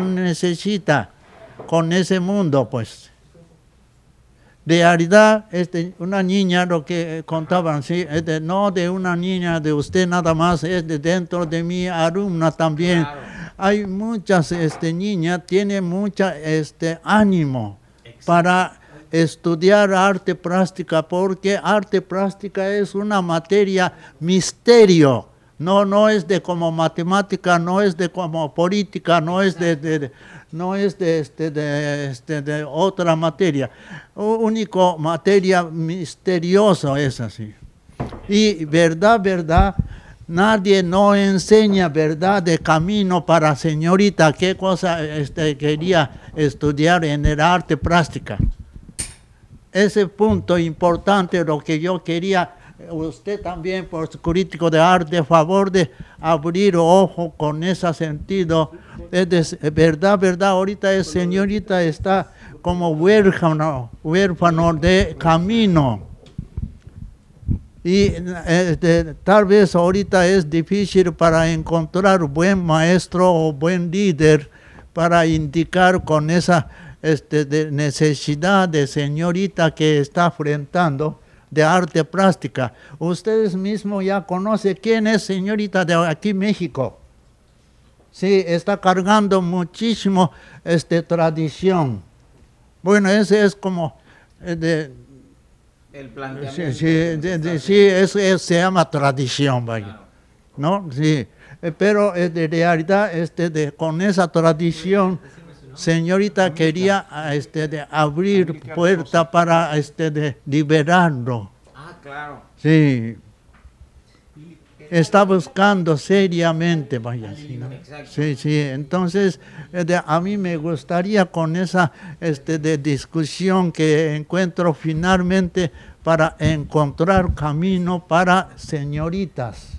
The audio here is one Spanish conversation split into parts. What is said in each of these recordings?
no necesita con ese mundo, pues. De realidad, este, una niña, lo que contaban, sí, no de una niña, de usted nada más, es de dentro de mi alumna también. Claro. Hay muchas este, niñas, tiene mucha este, ánimo para estudiar arte plástica, porque arte plástica es una materia misterio. No, no es de como matemática, no es de como política, no es de, no es de, este, de, este, de otra materia. Único materia misteriosa es así. Y verdad, verdad, nadie no enseña verdad de camino para señorita qué cosa este, quería estudiar en el arte plástica. Ese punto importante, lo que yo quería, usted también, por su crítico de arte, favor de abrir ojo con ese sentido. Es verdad, verdad, ahorita es señorita está como huérfano, huérfano de camino. Y este, tal vez ahorita es difícil para encontrar buen maestro o buen líder para indicar con esa este, de necesidad de señorita que está enfrentando de arte plástica. Ustedes mismos ya conocen quién es señorita de aquí México. Sí, está cargando muchísimo este, tradición. Bueno, ese es como eh, de, El planteamiento. sí, de- de- sí, eso es- se llama tradición, vaya. ¿No? Sí. Eh, Pero eh, de realidad, este, de, con esa tradición, señorita quería ah, este, de abrir puerta para este, de liberarlo. Ah, claro. Sí. Está buscando seriamente, vaya. Sí. Sí, sí. Entonces, eh, de- a mí me gustaría con esa este, de discusión que encuentro finalmente para encontrar camino para señoritas.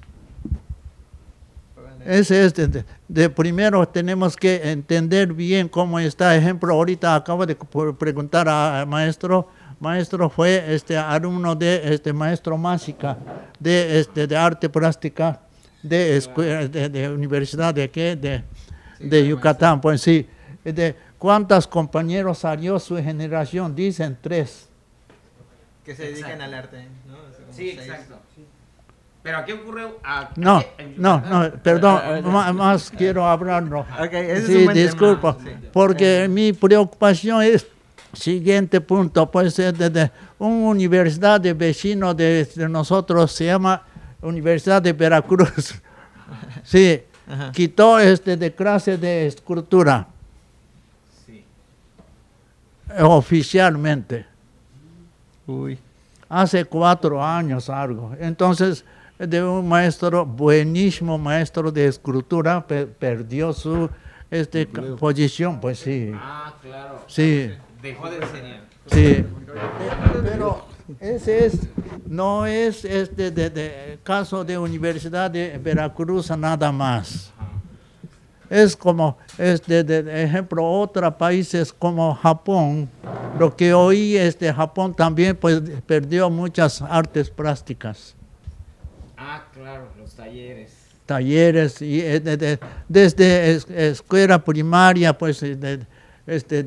Ese es de, de- de primero tenemos que entender bien cómo está. Ejemplo, ahorita acabo de preguntar a- al maestro. Maestro fue este alumno de este maestro Másica de este de arte plástica de escuela de, de universidad de qué de, de Yucatán. Pues sí. De cuántos compañeros salió su generación dicen tres. Que se dedican Exacto. al arte. Sí, seis. exacto. Pero aquí ocurre. a- No, en no, no, perdón, ma- más quiero hablarlo. Ok, ese es Sí, un tema. disculpa, Sí. porque mi preocupación es siguiente punto, pues es de, de una universidad de vecino de, de nosotros se llama Universidad de Veracruz. Sí, Ajá. quitó este de clase de escultura Sí. oficialmente. Uy. hace cuatro años algo. Entonces, de un maestro, buenísimo maestro de escultura, pe- perdió su este, posición, pues sí, Ah, claro. sí, Dejó de enseñar. sí. Pero ese es, no es este de, de caso de Universidad de Veracruz nada más. Es como, este, de, de ejemplo, otros países como Japón, lo que oí, este, Japón también pues, perdió muchas artes plásticas, Ah, claro, los talleres. talleres, y eh, de- de- desde es- escuela primaria, pues, eh, de- este,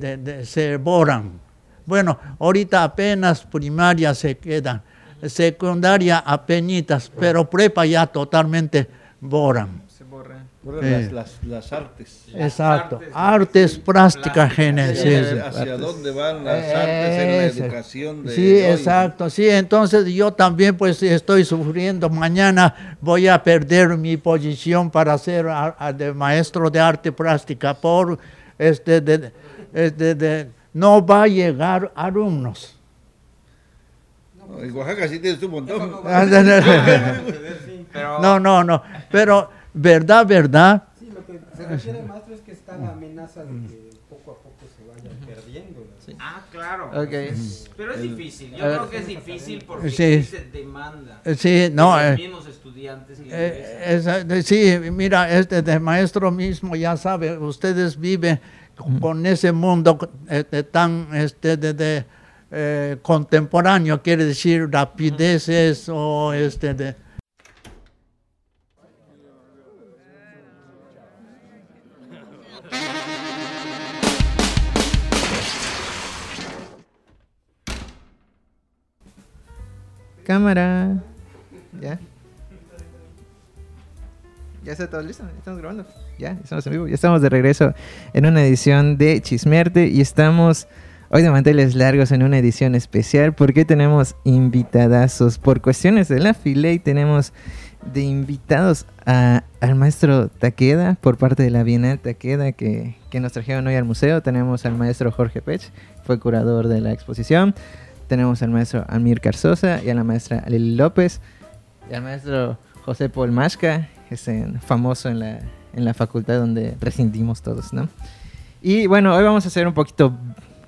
se borran. Bueno, ahorita apenas primaria se quedan, secundaria apenitas, pero prepa ya totalmente borran. Se borra. Bueno, Sí. Las, las, las artes. Exacto, artes, artes plásticas. Sí, ¿Hacia dónde van las artes en la educación de Sí, hoy? exacto, sí, entonces yo también pues estoy sufriendo, mañana voy a perder mi posición para ser a- a- de maestro de arte plástica por este de, este de- no va a llegar alumnos. No, En Oaxaca sí tienes un montón. Pero No, no, no, pero verdad, verdad, Sí, lo que se refiere, maestro, es que está la amenaza de que poco a poco se vaya perdiendo. Ah, claro. Ok. Pero es difícil. Yo creo que es difícil porque Sí. existe demanda. Eh, sí, no, de eh, los mismos estudiantes que Eh, sí, mira, este de maestro mismo ya sabe, ustedes viven con ese mundo este, tan este, de, de, eh, contemporáneo, quiere decir rapideces o este de cámara. Ya. Ya está todo listo, estamos grabando. Ya, estamos en vivo. Ya estamos de regreso en una edición de Chismearte y estamos hoy de manteles largos en una edición especial porque tenemos invitadazos. Por cuestiones de la fila y tenemos de invitados a- al maestro Taqueda por parte de la Bienal Taqueda que, que nos trajeron hoy al museo. Tenemos al maestro Jorge Pech, fue curador de la exposición. Tenemos al maestro Amir Carzosa y a la maestra Lili López y al maestro José Paul Mashka, ese famoso en la, en la facultad donde rescindimos todos, ¿no? Y bueno, hoy vamos a ser un poquito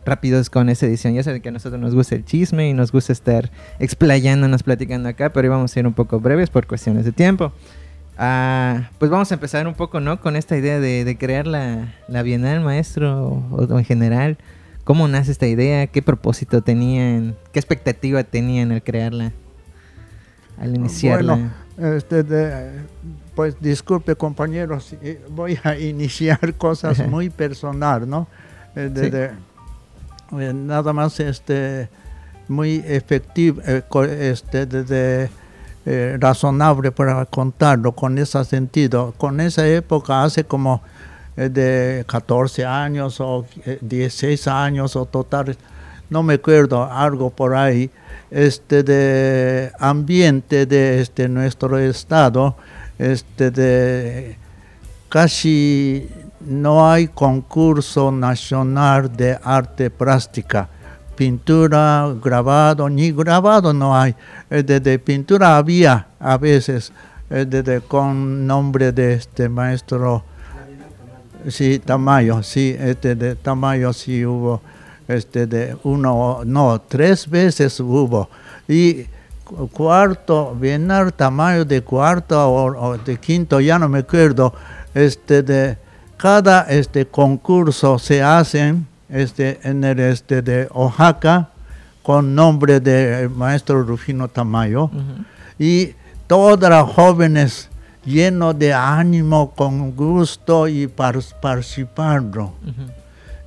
rápidos con esta edición. Ya saben que a nosotros nos gusta el chisme y nos gusta estar explayándonos, platicando acá, pero hoy vamos a ser un poco breves por cuestiones de tiempo. Ah, pues vamos a empezar un poco, ¿no? Con esta idea de, de crear la, la Bienal, maestro, o, o en general. ¿Cómo nace esta idea? ¿Qué propósito tenían? ¿Qué expectativa tenían al crearla? Al iniciarla. Bueno, este, de- pues disculpe compañeros, voy a iniciar cosas Ajá. muy personal, ¿no? Eh, de- Sí. de- eh, nada más este muy efectivo, eh, este, de- eh, razonable para contarlo con ese sentido. Con esa época hace como de 14 años o eh, 16 años o total, no me acuerdo, algo por ahí, este de ambiente de este nuestro estado, este de casi no hay concurso nacional de arte plástica. Pintura, grabado, ni grabado no hay. Eh, De, de pintura había a veces, eh, de- con nombre de este maestro, sí, Tamayo, sí, este de Tamayo sí hubo, este de uno, no, tres veces hubo. Y cu- cuarto, Bienal Tamayo de cuarto o, o de quinto, ya no me acuerdo, este de cada este concurso se hacen este en el este de Oaxaca con nombre del maestro Rufino Tamayo y todas las jóvenes llenos de ánimo, con gusto y par- participando.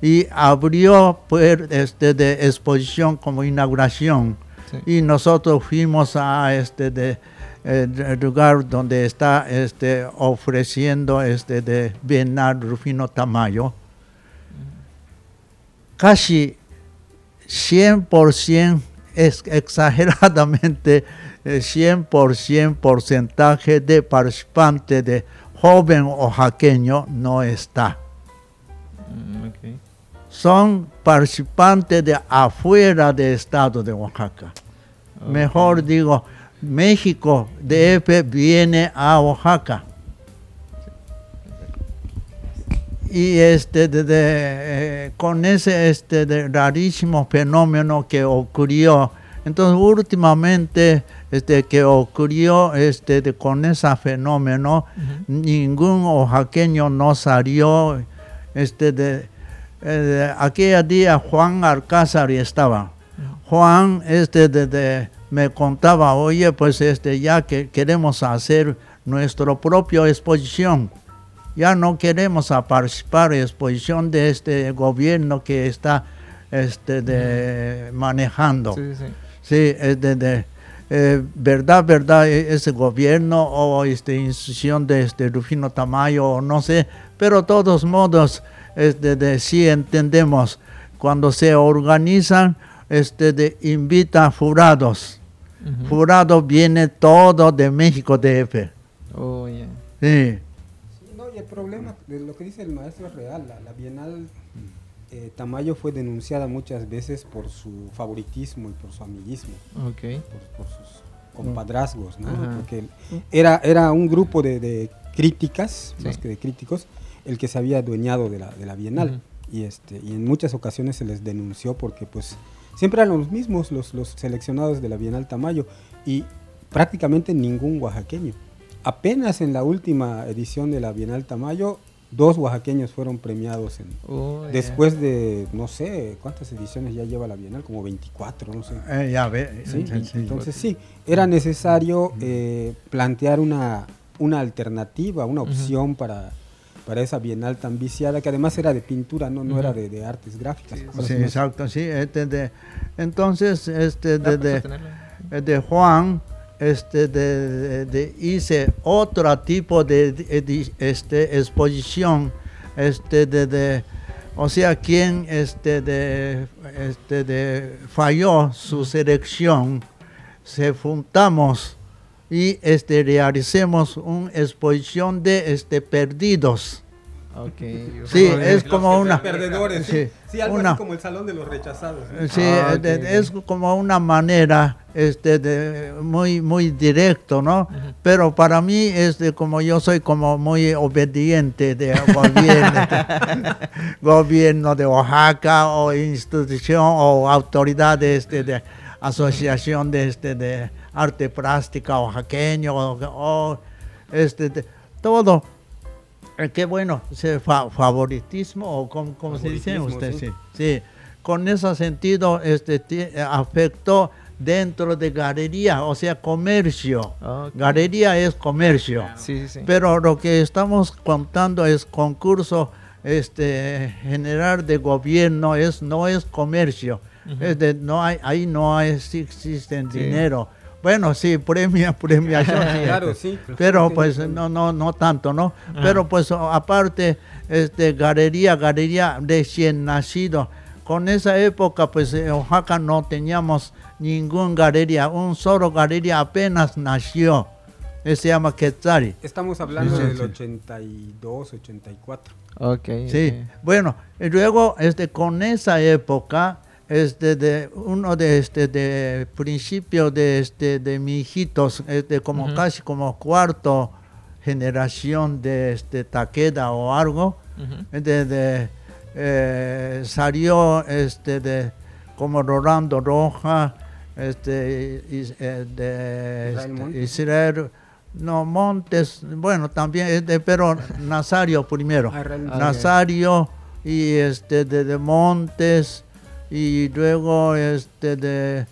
Y abrió pues, este, de exposición como inauguración. Sí. Y nosotros fuimos a este de, de lugar donde está este, ofreciendo este de Bienal Rufino Tamayo. Casi 100%, es exageradamente eh, 100% porcentaje de participantes de joven oaxaqueño no está. Mm. Son participantes de afuera del estado de Oaxaca. Mejor digo, México, DF, viene a Oaxaca. Y este, de- de, eh, con ese este, de rarísimo fenómeno que ocurrió, entonces últimamente este, que ocurrió este, de- con ese fenómeno, ningún oaxaqueño no salió. Este, de, eh, aquel día Juan Alcázar estaba. Juan este, de- de- me contaba, oye, pues este, ya que queremos hacer nuestra propia exposición. Ya no queremos a participar en exposición de este gobierno que está este, de, manejando. Sí, sí. Sí, es de, de, eh, verdad, verdad, e- ese gobierno o esta institución de este Rufino Tamayo, o no sé, pero de todos modos, este, de, sí entendemos, cuando se organizan, este, de, invita jurados. Ujú. Jurado viene todo de México DF. Oh, ya. Sí, problema de lo que dice el maestro es real. La, la Bienal eh, Tamayo fue denunciada muchas veces por su favoritismo y por su amiguismo, Ok. por, por sus compadrazgos, ¿no? Ajá. Porque era, era un grupo de, de críticas, Sí. más que de críticos, el que se había adueñado de la, de la Bienal. Y, este, y en muchas ocasiones se les denunció porque pues siempre eran los mismos los, los seleccionados de la Bienal Tamayo y prácticamente ningún oaxaqueño. Apenas en la última edición de la Bienal Tamayo, dos oaxaqueños fueron premiados en, Oh, después de, no sé, ¿cuántas ediciones ya lleva la Bienal? Como 24, no sé. eh, ya ve. Sí. Entonces sí, era necesario eh, plantear una, una alternativa, una opción para, para esa bienal tan viciada, que además era de pintura, no, no era de, de artes gráficas. Sí, exacto, sí. Este de, entonces, este de, eh, de Juan, este, de, de- de- hice otro tipo de, este, exposición, este, de, de- o sea, quien este, de, este, de, falló su selección, se juntamos y este, realicemos una exposición de este, perdidos. Ok. Sí, es como una... Perdedores, sí, sí. Algo una- así como el salón de los rechazados. ¿no? Sí, Ah, es como una manera este, de, muy, muy directo, ¿no? Pero para mí, este, como yo soy como muy obediente de gobierno, gobierno de Oaxaca o institución o autoridad de, este, de asociación de, este, de arte plástica oaxaqueño o, o, este, de- todo. Eh, Qué bueno, favoritismo o como, como se dice usted, sí. sí. Sí, con ese sentido este, eh, afectó dentro de galería, o sea, comercio. Ok. Galería es comercio. Sí, sí, sí. Pero lo que estamos contando es concurso este, general de gobierno, es, no es comercio. es de, no hay, ahí no hay, existen Sí. dinero. Bueno, sí, premia, premiación. Claro, sí. pero pues no, no, no tanto, ¿no? Pero pues aparte, este, galería, galería recién nacido. Con esa época, pues en Oaxaca no teníamos ningún galería, un solo galería apenas nació. Se llama Quetzali. Estamos hablando Sí, sí, del sí. 82, 84. Ok. Sí, bueno, y luego este, con esa época, este, de uno de este de principio de este de mis hijitos, este, como casi como cuarto generación de este Taqueda o algo, Ujú. de, de, eh, salió este de como Rolando Roja, este y- eh, de Israel este, Montes. Israel no Montes, bueno también es de pero Nazario primero. Ah, Nazario y este de, de Montes y luego este de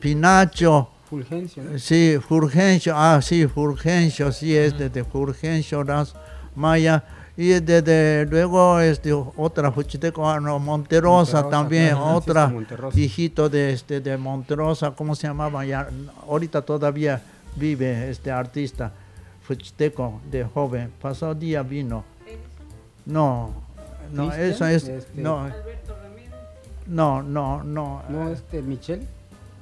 Pinacho, Fulgencio, ¿no? sí, Fulgencio, ah sí, Fulgencio, sí, es de, de Fulgencio Ras Maya y de, de- luego este otra Fuchiteco, ah, no, Monterosa, Monterosa, también, otra Monterosa. hijito de este de Monterosa, ¿cómo se llamaba? Ya, ahorita todavía vive este artista Fuchiteco de joven, pasado día vino. No, no, eso es, este- no. No, no, no, No, este, Michel.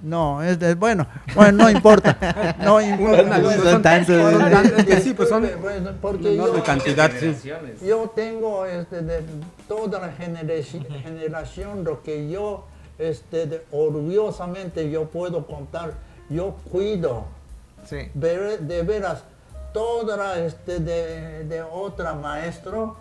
no, es de, bueno, bueno, no importa, no importa. Un alumno, son tantos. son tantos, es que sí, pues son Bueno, porque una enorme yo- cantidad, sí. Yo tengo este, de toda la generaci- generación lo que yo este, de- orgullosamente yo puedo contar, yo cuido, Sí. ver- de veras, toda la este, de, de otra maestro,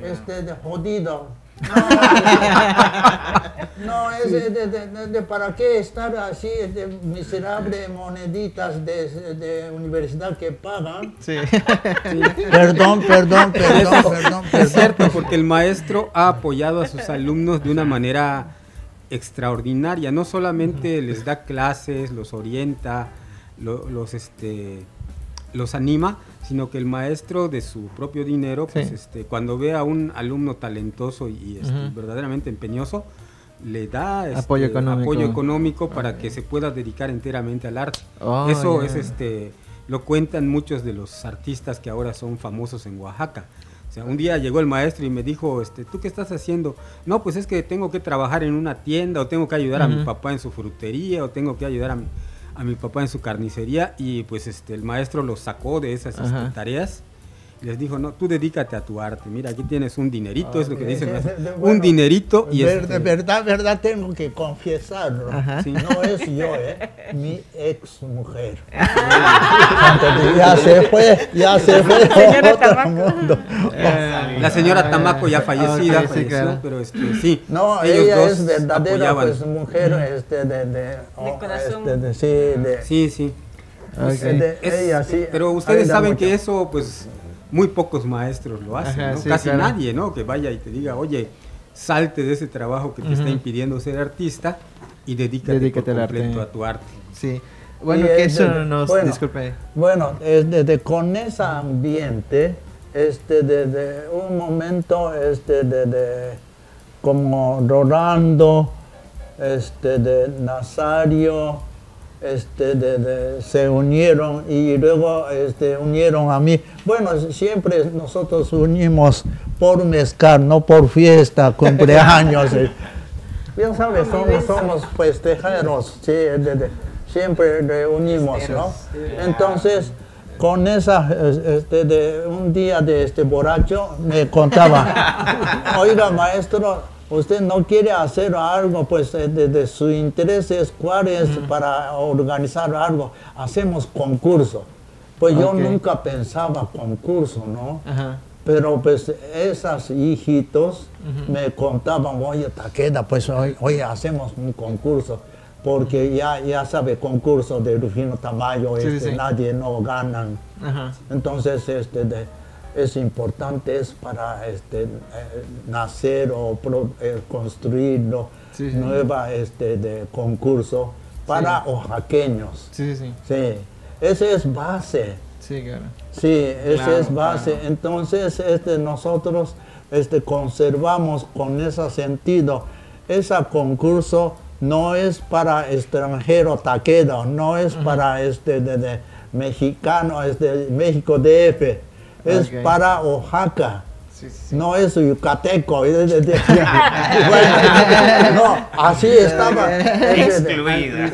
este, de jodido. No, no, es de, de- de- de- de para qué estar así de miserable moneditas de, de universidad que pagan. Sí. Perdón, perdón, perdón, perdón, Es cierto, porque el maestro ha apoyado a sus alumnos de una manera extraordinaria. No solamente les da clases, los orienta, lo- los, este, los anima, sino que el maestro de su propio dinero, pues, Sí. este, cuando ve a un alumno talentoso y este, verdaderamente empeñoso, le da este, Apoyo económico. apoyo económico para que se pueda dedicar enteramente al arte. Oh, Eso es este lo cuentan muchos de los artistas que ahora son famosos en Oaxaca. O sea, un día llegó el maestro y me dijo, este, ¿tú qué estás haciendo? No, pues es que tengo que trabajar en una tienda o tengo que ayudar a mi papá en su frutería o tengo que ayudar a mi, a mi papá en su carnicería y pues este el maestro los sacó de esas este, tareas. Les dijo, no, tú dedícate a tu arte. Mira, aquí tienes un dinerito, es lo que dice el maestro. De- de- un dinerito y Ver- este, de verdad, verdad, tengo que confesarlo. Ajá. Sí. No es yo, ¿eh? Mi ex mujer. ya se fue, ya se fue Señora mundo. La señora Tamaco ya fallecida, ok, sí, falleció, claro. pero este, sí. No, ellos ella dos es verdadera pues, mujer este, de, de, oh, corazón. este, de- sí, de, Sí, sí. De- ella sí. pero ustedes saben mucho. que eso, pues, muy pocos maestros lo hacen, Ajá, ¿no? sí, Casi claro. nadie, ¿no? Que vaya y te diga, oye, salte de ese trabajo que te está impidiendo ser artista y dedícate, Dedícate por al arte. completo a tu arte. Sí. Bueno, que es eso de- nos... bueno, disculpe. Bueno, es desde con ese ambiente, este, desde un momento, este, de, de- como Rolando, este, de Nazario, este, de- de- se unieron y luego este, unieron a mí. Bueno, siempre nosotros unimos por mezcal, no por fiesta, cumpleaños. Bien sabes, somos, somos festejeros, sí, de- de- siempre reunimos, ¿no? Entonces, con esa, este, de un día de este borracho, me contaba, oiga maestro, usted no quiere hacer algo, pues eh, de, de su interés es cuál es para organizar algo, hacemos concurso. Pues yo nunca pensaba concurso, ¿no? Ajá. Pero pues esas hijitos me contaban, oye, Taqueda, pues hoy, hoy hacemos un concurso, porque ya, ya sabe, concurso de Rufino Tamayo, Sí, este, sí. nadie no ganan. Entonces, este, de- es importante es para este, eh, nacer o pro- eh, construirlo, Sí, sí. nueva este, de concurso para oaxaqueños. Sí, sí, sí. Sí, esa es base. Sí, claro. Sí, esa Claro, es base. claro. Entonces, este, nosotros este, conservamos con ese sentido. Ese concurso no es para extranjero taquedo, no es para este, de, de mexicano, este, México DF, es para Oaxaca. Sí, sí, sí. No es yucateco. no, así estaba. Excluida.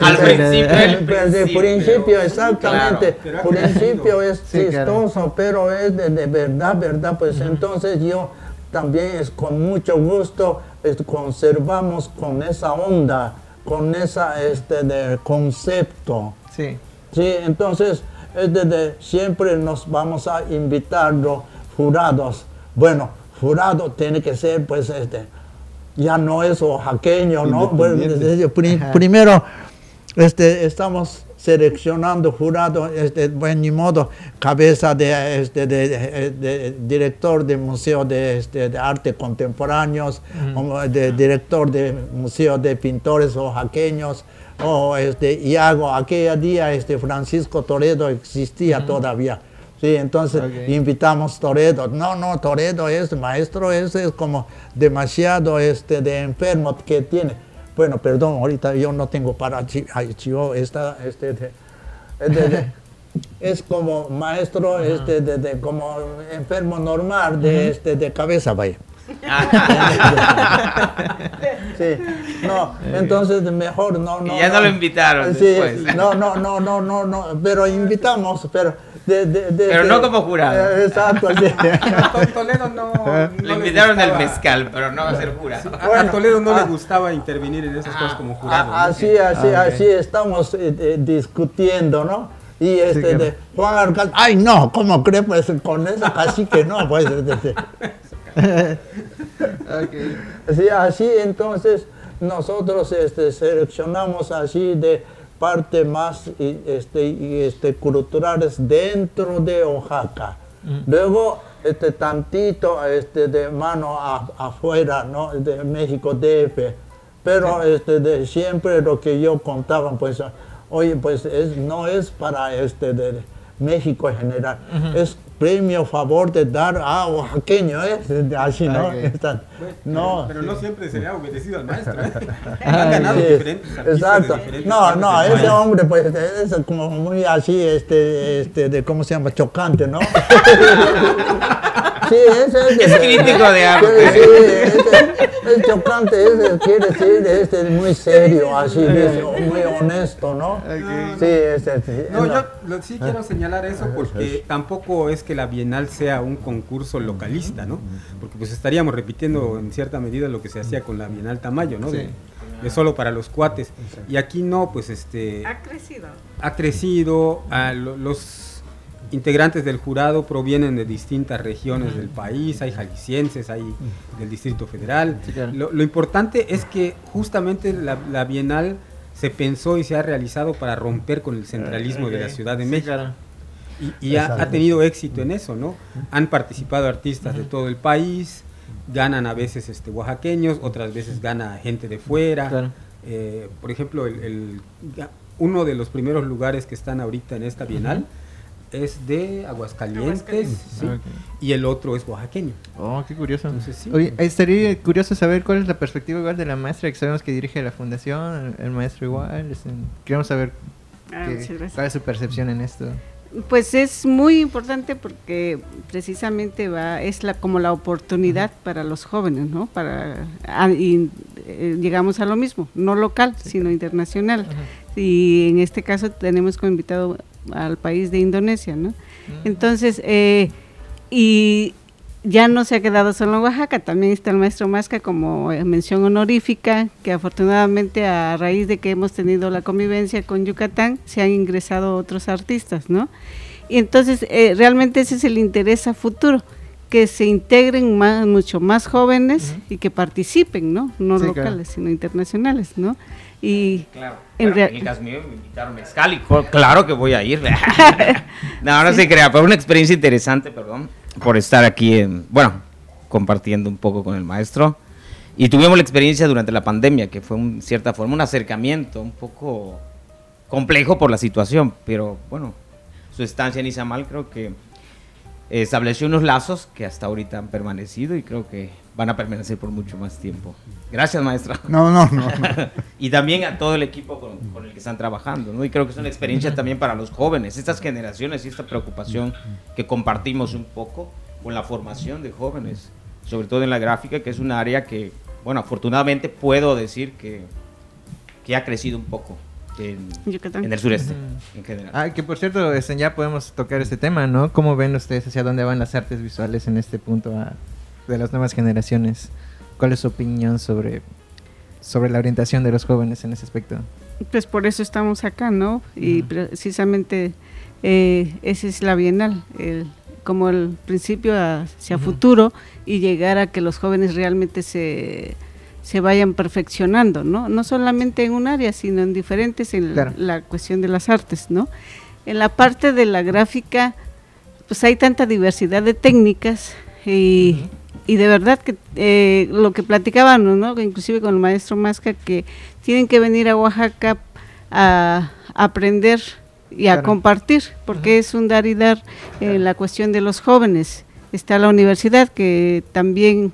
Al principio, Desde principio. principio, exactamente. Claro. principio es Sí, claro. chistoso, pero es de, de verdad, verdad. Pues entonces yo también es con mucho gusto es, conservamos con esa onda, con esa este de concepto. Sí. Sí, entonces es de, de- siempre nos vamos a invitar los jurados. Bueno, jurado tiene que ser pues este ya no es oaxaqueño, ¿no? Bueno, desde- primero este, estamos seleccionando jurado, este, bueno, ni modo, cabeza de, este, de, de- de- director de Museo de, este, de Arte Contemporáneos, de director de Museo de Pintores Oaxaqueños, o este, Iago, aquel día este, Francisco Toledo existía todavía. Sí, entonces invitamos Toledo. No, no, Toledo es maestro, ese es como demasiado este, de enfermo que tiene. Bueno, perdón, ahorita yo no tengo para archivo esta, este, de- de- de- es como maestro, este, de, como enfermo normal de, este, de cabeza, vaya. Sí, no, entonces mejor no, no. Y ya no lo invitaron Sí, después. no, no, no, no, no, no, pero invitamos, pero de, de- de- Pero no como jurado. Eh, Exacto, sí. A Toledo no. no Lo le invitaron al gustaba- mezcal, pero no va a ser jurado. A, a Bueno, Toledo no ah. le gustaba intervenir en esas cosas como jurado. ¿no? A- Así, así, Ah, así estamos eh, eh, discutiendo, ¿no? Y este de Juan Alcalde, ay no, ¿cómo cree? Pues con esa cacique no, pues. este, Sí, así entonces nosotros este, seleccionamos así de parte más este, este, culturales dentro de Oaxaca. Luego, este, tantito este, de mano a- afuera, ¿no? De México DF. Pero este, de siempre lo que yo contaba, pues, oye, pues es, no es para este, de México en general, es premio favor de dar a oaxaqueño, ¿eh? Así, ¿no? No. Pero no siempre se le ha obedecido al maestro. ¿eh? Ah, Han ganado Sí, diferentes Exacto. de diferentes No, no, ese hombre, pues, es como muy así, este, este, de, ¿cómo se llama? Chocante, ¿no? Sí, ese es. Es crítico de arte. Sí, ese- es chocante, ese quiere decir, este, es muy serio, así, dice, muy honesto, ¿no? Sí, ese, sí. No, yo lo- sí quiero señalar eso porque tampoco es que la Bienal sea un concurso localista, ¿no? Porque pues estaríamos repitiendo en cierta medida lo que se hacía con la Bienal Tamayo, ¿no? De, de solo para los cuates. Y aquí no, pues este Ha crecido. ha crecido, a lo- los integrantes del jurado provienen de distintas regiones del país, hay jaliscienses, hay del Distrito Federal. Sí, claro. lo, lo importante es que justamente la, la Bienal se pensó y se ha realizado para romper con el centralismo de la Ciudad de Sí, México. claro. Y, y ha, tenido éxito en eso, ¿no? Han participado artistas de todo el país, ganan a veces este, oaxaqueños, otras veces gana gente de fuera. Claro. Eh, por ejemplo, el, uno de los primeros lugares que están ahorita en esta bienal es de Aguascalientes, Aguascalientes. sí, Ok. y el otro es oaxaqueño. Oh, qué curioso. Entonces, sí. Oye, estaría curioso saber cuál es la perspectiva igual de la maestra que sabemos que dirige la fundación, el, el maestro igual. queremos saber Ah, cuál es su percepción en esto. Pues es muy importante porque precisamente va es la como la oportunidad para los jóvenes, ¿no? Para ah, y eh, llegamos a lo mismo, no local, sino internacional. Y en este caso tenemos como invitado al país de Indonesia, ¿no? Entonces, eh, y ya no se ha quedado solo en Oaxaca, también está el maestro Masca como eh, mención honorífica, que afortunadamente a raíz de que hemos tenido la convivencia con Yucatán, se han ingresado otros artistas, ¿no? Y entonces, eh, realmente ese es el interés a futuro, que se integren más, mucho más jóvenes y que participen, ¿no? No Sí, locales, claro. sino internacionales, ¿no? Y Claro. En Bueno, rea- en el caso mío me invitaron a mezcal y claro que voy a ir. no, no se crea, pero una experiencia interesante, perdón, por estar aquí, en- bueno, compartiendo un poco con el maestro. Y tuvimos la experiencia durante la pandemia, que fue en cierta forma un acercamiento un poco complejo por la situación, pero bueno, su estancia en Izamal creo que estableció unos lazos que hasta ahorita han permanecido y creo que van a permanecer por mucho más tiempo. Gracias, maestro No, no, no. no. y también a todo el equipo con, con el que están trabajando, ¿no? Y creo que es una experiencia también para los jóvenes, estas generaciones y esta preocupación que compartimos un poco con la formación de jóvenes, sobre todo en la gráfica, que es un área que, bueno, afortunadamente puedo decir que, que ha crecido un poco en, Yucatán. en el sureste, en general. Ah, que por cierto, este, ya podemos tocar este tema, ¿no? ¿Cómo ven ustedes hacia dónde van las artes visuales en este punto de las nuevas generaciones? ¿Cuál es su opinión sobre, sobre la orientación de los jóvenes en ese aspecto? Pues por eso estamos acá, ¿no? Y precisamente eh, esa es la Bienal, el- como el principio hacia futuro y llegar a que los jóvenes realmente se, se vayan perfeccionando, ¿no? No solamente en un área, sino en diferentes, en Claro. la cuestión de las artes, ¿no? En la parte de la gráfica, pues hay tanta diversidad de técnicas y, y de verdad que eh, lo que platicábamos, ¿no? Inclusive con el maestro Masca, que tienen que venir a Oaxaca a, a aprender y a Claro. compartir, porque es un dar y dar en la cuestión de los jóvenes. Está la universidad, que también,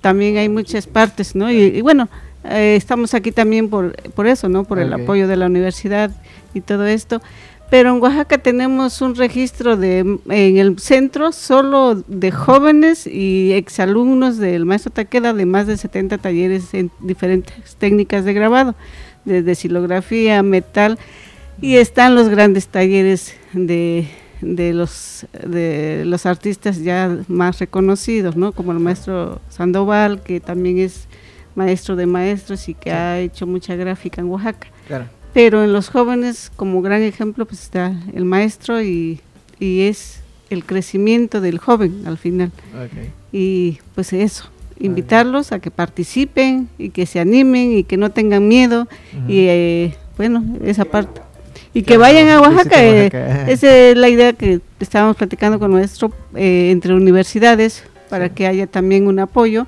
también hay muchas partes, ¿no? Y, y bueno, eh, estamos aquí también por, por eso, ¿no? Por el apoyo de la universidad y todo esto. Pero en Oaxaca tenemos un registro de en el centro solo de jóvenes y exalumnos del maestro Taqueda de más de 70 talleres en diferentes técnicas de grabado, desde silografía, metal y están los grandes talleres de, de los de los artistas ya más reconocidos, ¿no? Como el maestro Sandoval, que también es maestro de maestros y que ha hecho mucha gráfica en Oaxaca. Claro. Pero en los jóvenes, como gran ejemplo, pues está el maestro y, y es el crecimiento del joven al final. Y pues eso, invitarlos a que participen y que se animen y que no tengan miedo. Y eh, bueno, esa parte. Y que vayan a Oaxaca. eh, Oaxaca. esa es la idea que estábamos platicando con nuestro, eh, entre universidades, para que haya también un apoyo,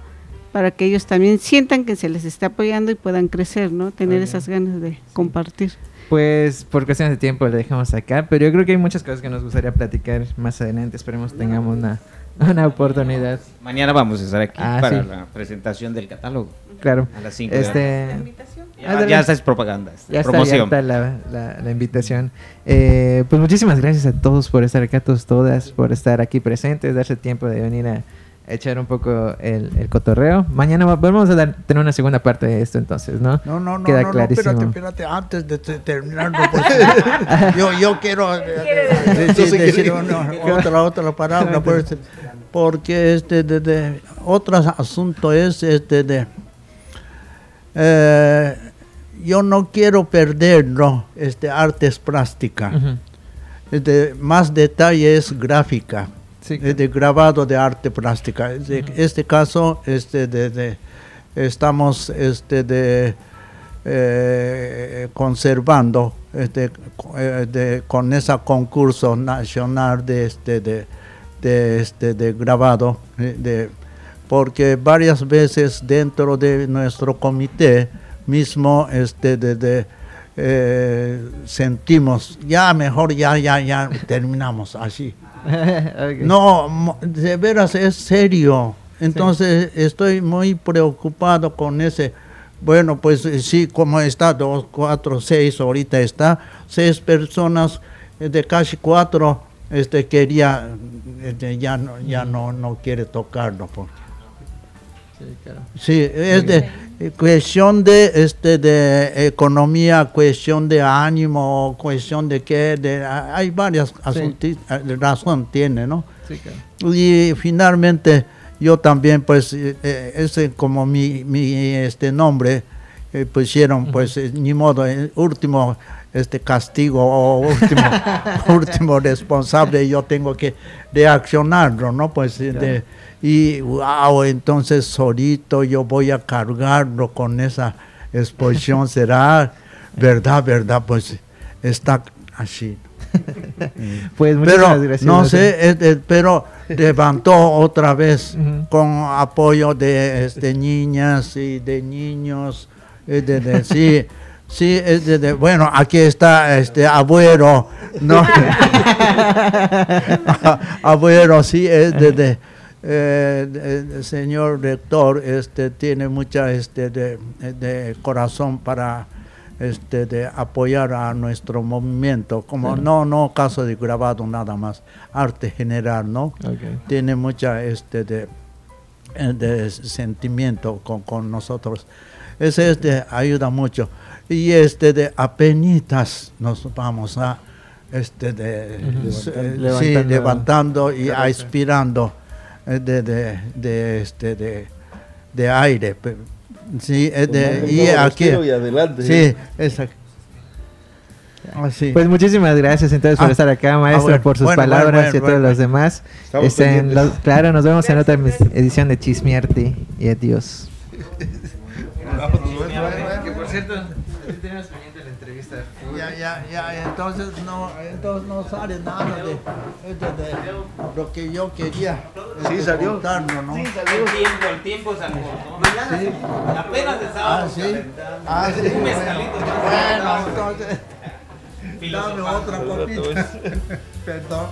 para que ellos también sientan que se les está apoyando y puedan crecer, ¿no? Tener esas ganas de compartir. Pues por cuestiones de tiempo le dejamos acá, pero yo creo que hay muchas cosas que nos gustaría platicar más adelante. Esperemos tengamos una, una oportunidad. Mañana vamos a estar aquí Ah, para sí. la presentación del catálogo Claro. a las 5 Este, Ya, ya esta es propaganda, Ya está, ya promoción. está la, la- la invitación. Eh, pues muchísimas gracias a todos por estar acá, a todos, todas, por estar aquí presentes, darse tiempo de venir a echar un poco el, el cotorreo. Mañana va- vamos a dar, tener una segunda parte de esto entonces, ¿no? No, no, no, Queda no, no, clarísimo. espérate, espérate, antes de te- terminar, no, porque yo, yo quiero eh, decir, decir una- otra, otra palabra, pues, porque este, de, de- otro asunto es este de, eh, yo no quiero perder, no, este, artes plásticas. Ujú. Este, más detalle es gráfica, Sí, de grabado de arte plástica. En este caso, este, de, de- estamos este, de, eh, conservando este, eh, de- con ese concurso nacional de, este, de, de, este, de grabado, eh, de, porque varias veces dentro de nuestro comité mismo este, de, de, eh, sentimos, ya mejor, ya, ya, ya terminamos así. No, de veras es serio. Entonces estoy muy preocupado con ese. Bueno, pues eh, sí, como está, dos, cuatro, seis, ahorita está, seis personas eh, de casi cuatro, este quería, este, ya no, ya no, no quiere tocarlo. porque- Sí, claro. Sí, es de eh, cuestión de este de economía, cuestión de ánimo, cuestión de qué, de, ah, hay varias asunti- ah, razón tiene, ¿no? Sí, claro. Y finalmente yo también pues eh, eh, ese como mi, mi este nombre eh, pusieron pues eh, ni modo el último este castigo o último último responsable yo tengo que reaccionarlo no pues eh, de- y wow entonces solito yo voy a cargarlo con esa exposición será verdad verdad pues está así. Pues muchísimas pero gracias. no sé, pero levantó otra vez con apoyo de este, niñas y de niños. es de- de- sí, sí, es de- de- bueno, aquí está este abuelo, ¿no? abuelo, sí, es de, de, eh, de- de- señor rector, este tiene mucha este de, de corazón para este de apoyar a nuestro movimiento, como no no caso de grabado nada más, arte general, ¿no? Tiene mucha este de, de sentimiento con, con nosotros. Ese este ayuda mucho. Y este de apenitas nos vamos a este de eh, sí, Levantando. levantando y aspirando eh, de, de, de este de, de aire. Sí, es de, y aquí. y adelante. Sí, exacto. Así. Pues muchísimas gracias entonces por Ah, estar acá, maestro, bueno, por sus bueno, palabras bueno, y a todos bueno, los demás. Estamos en pendientes. los- claro, nos vemos en otra edición de Chismiarte y adiós. Que por cierto, tenemos pendiente la entrevista. Ya, ya, ya, entonces no, entonces no sale nada de, de- de lo que yo quería. Sí, este, salió. contarlo, ¿no? El tiempo, el tiempo se acortó. Sí. Apenas Ah, sí. Ah, sí. Un mezcalito. Bueno, entonces, dame otra copita. Perdón.